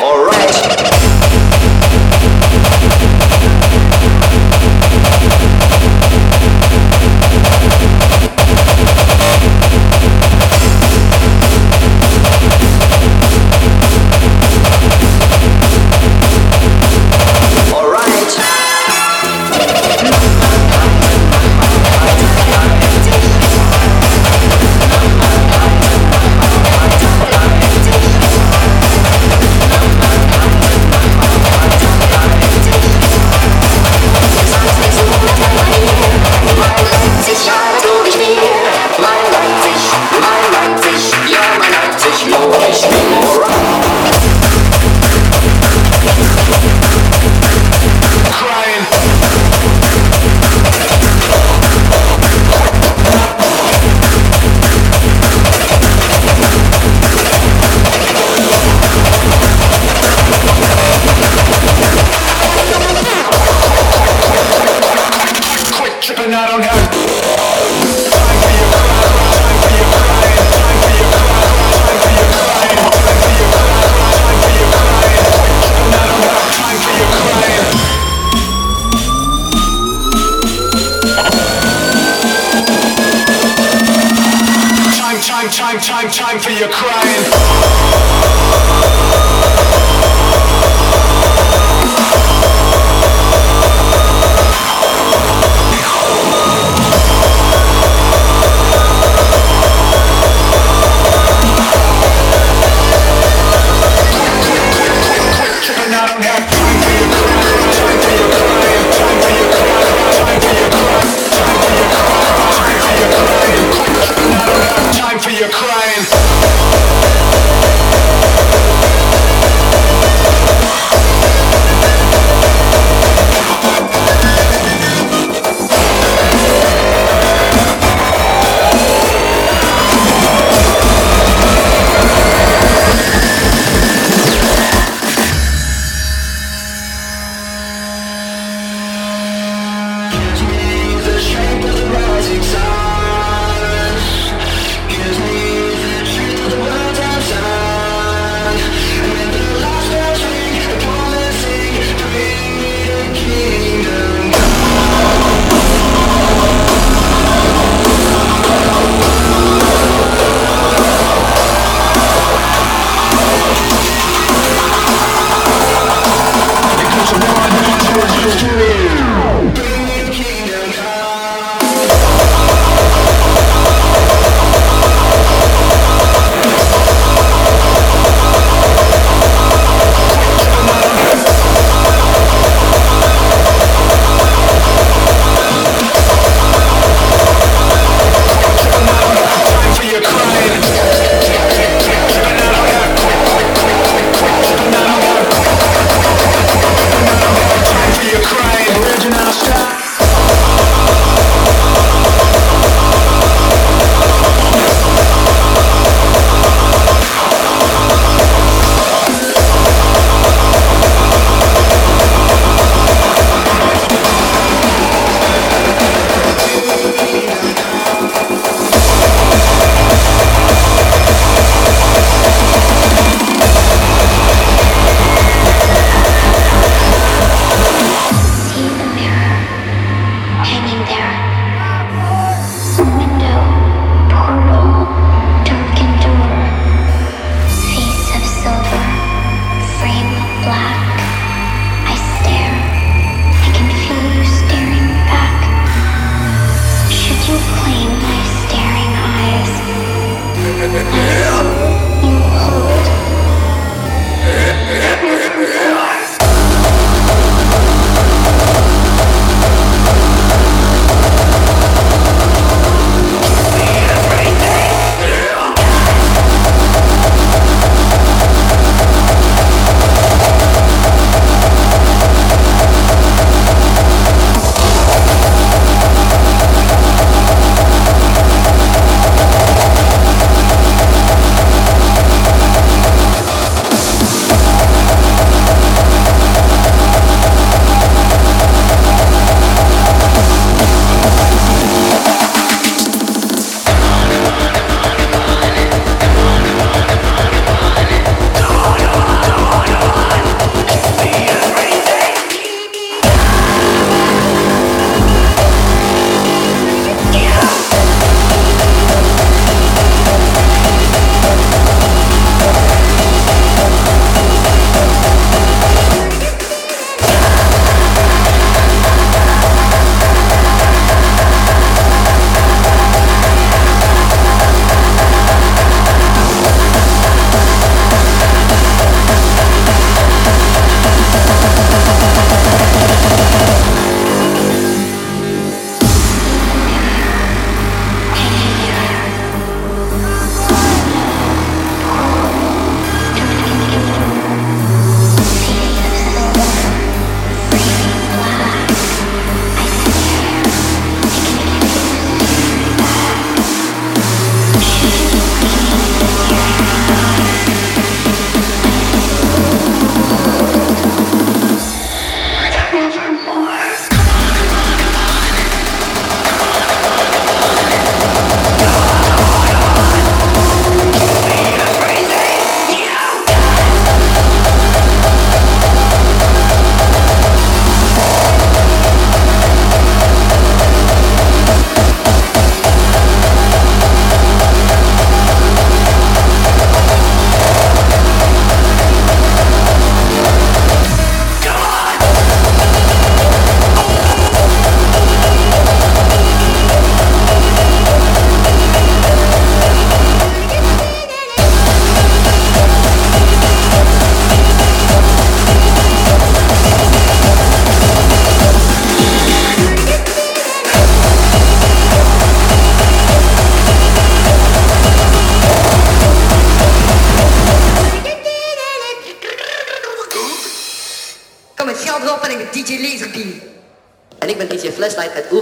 alright.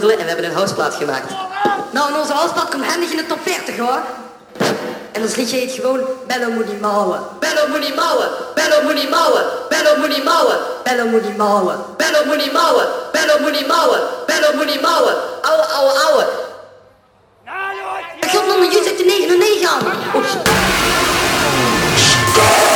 Uit Oerle en we hebben een houseplaat gemaakt. Nou, en onze houseplaat komt handig in de top 40 hoor. En ons liedje heet gewoon Bello Moody Mouwen. Bello Moody Mouwen, Bello Moody Mouwen, Bello Moody Mouwen, Bello Moody Mouwen. Bello Moody Mouwen, Bello Moody Mouwen, Bello Moody Mouwen, ouwe, ouwe, ouwe. Ik God, man, je zit de 909 aan. Oh,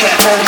can't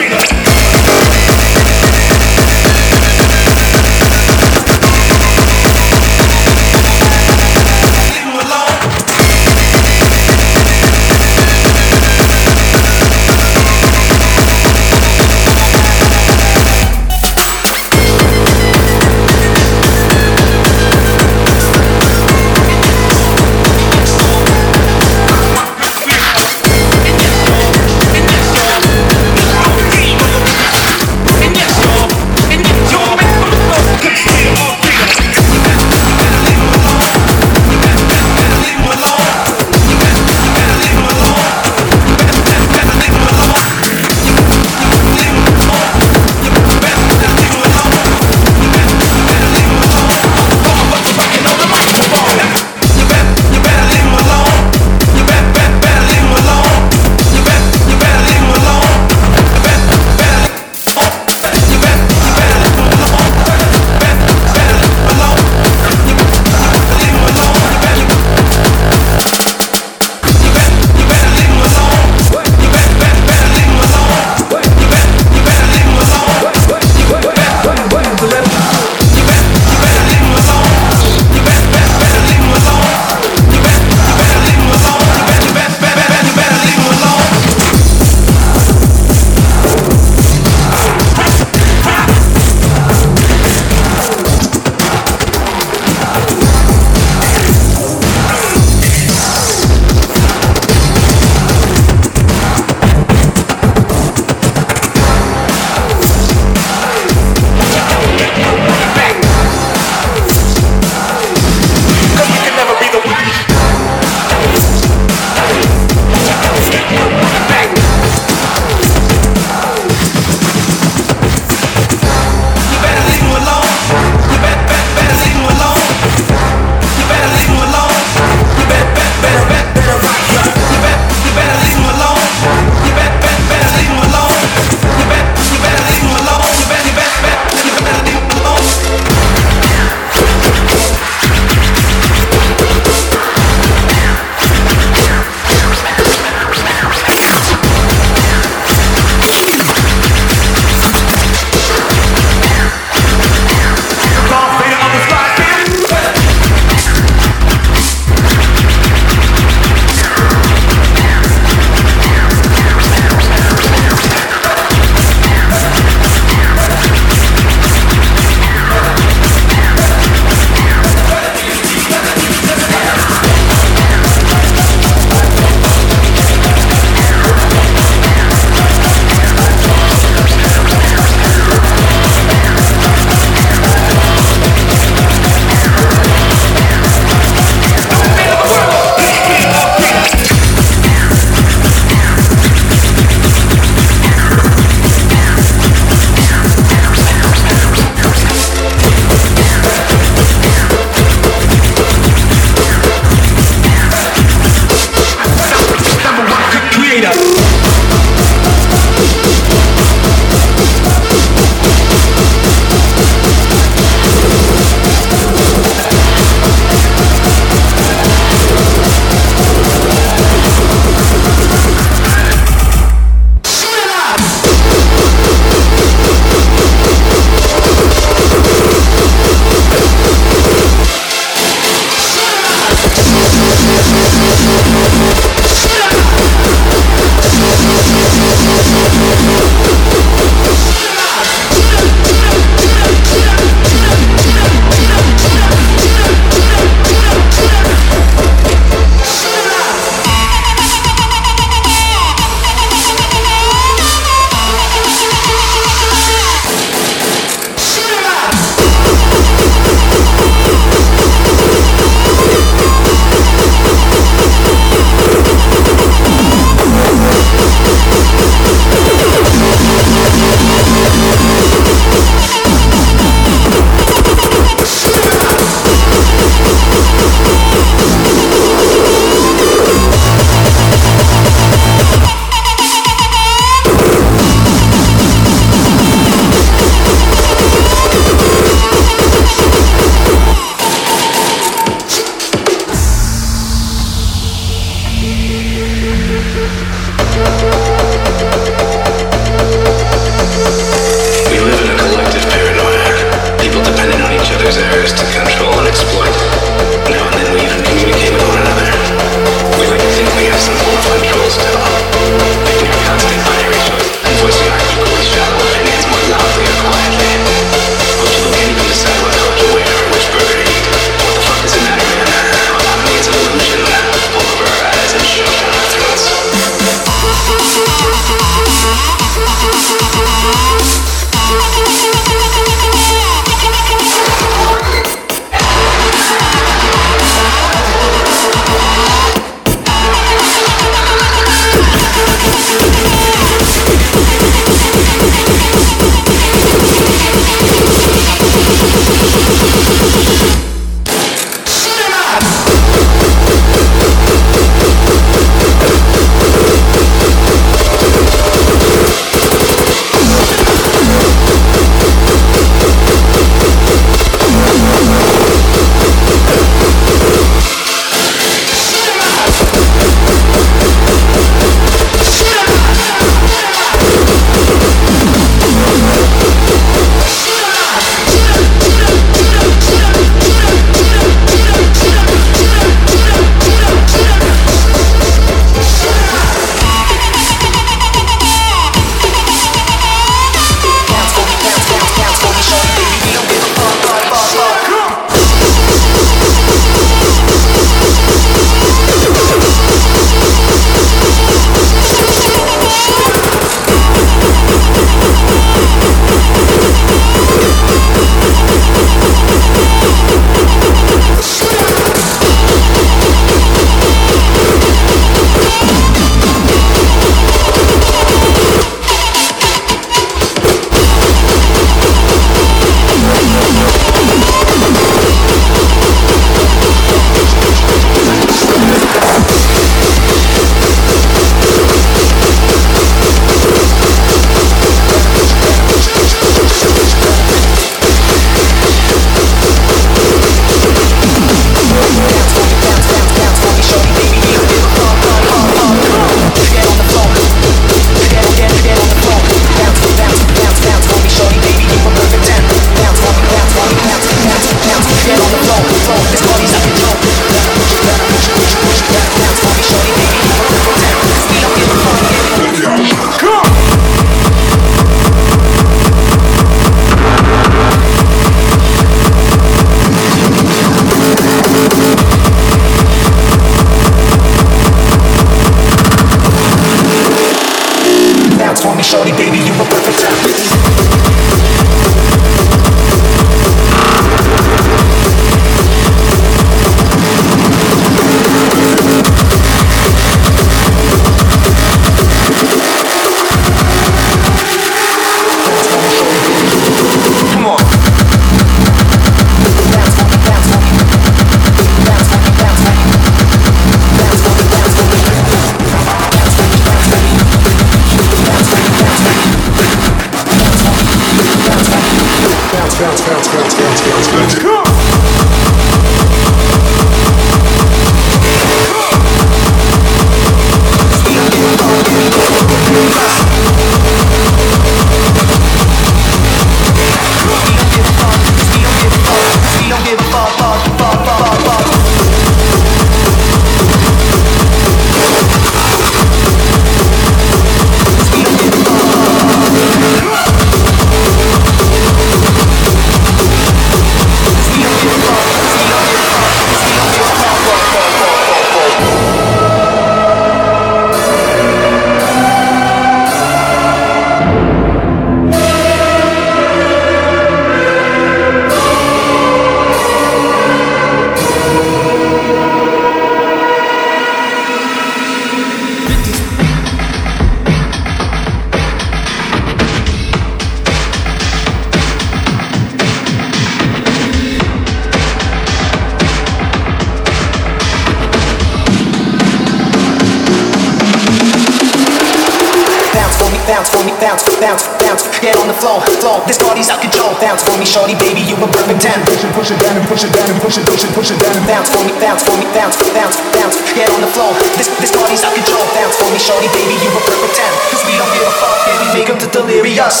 Get on the floor, floor. This party's out control. Bounce for me, shorty, baby, you a perfect ten. Push it, push it down and push it down and push it, push it, push it down and bounce for me, bounce for me, bounce, bounce, bounce. Get on the floor. This this party's out control. Bounce for me, shorty, baby, you a perfect ten. Cause we don't give a fuck, we make 'em to delirious.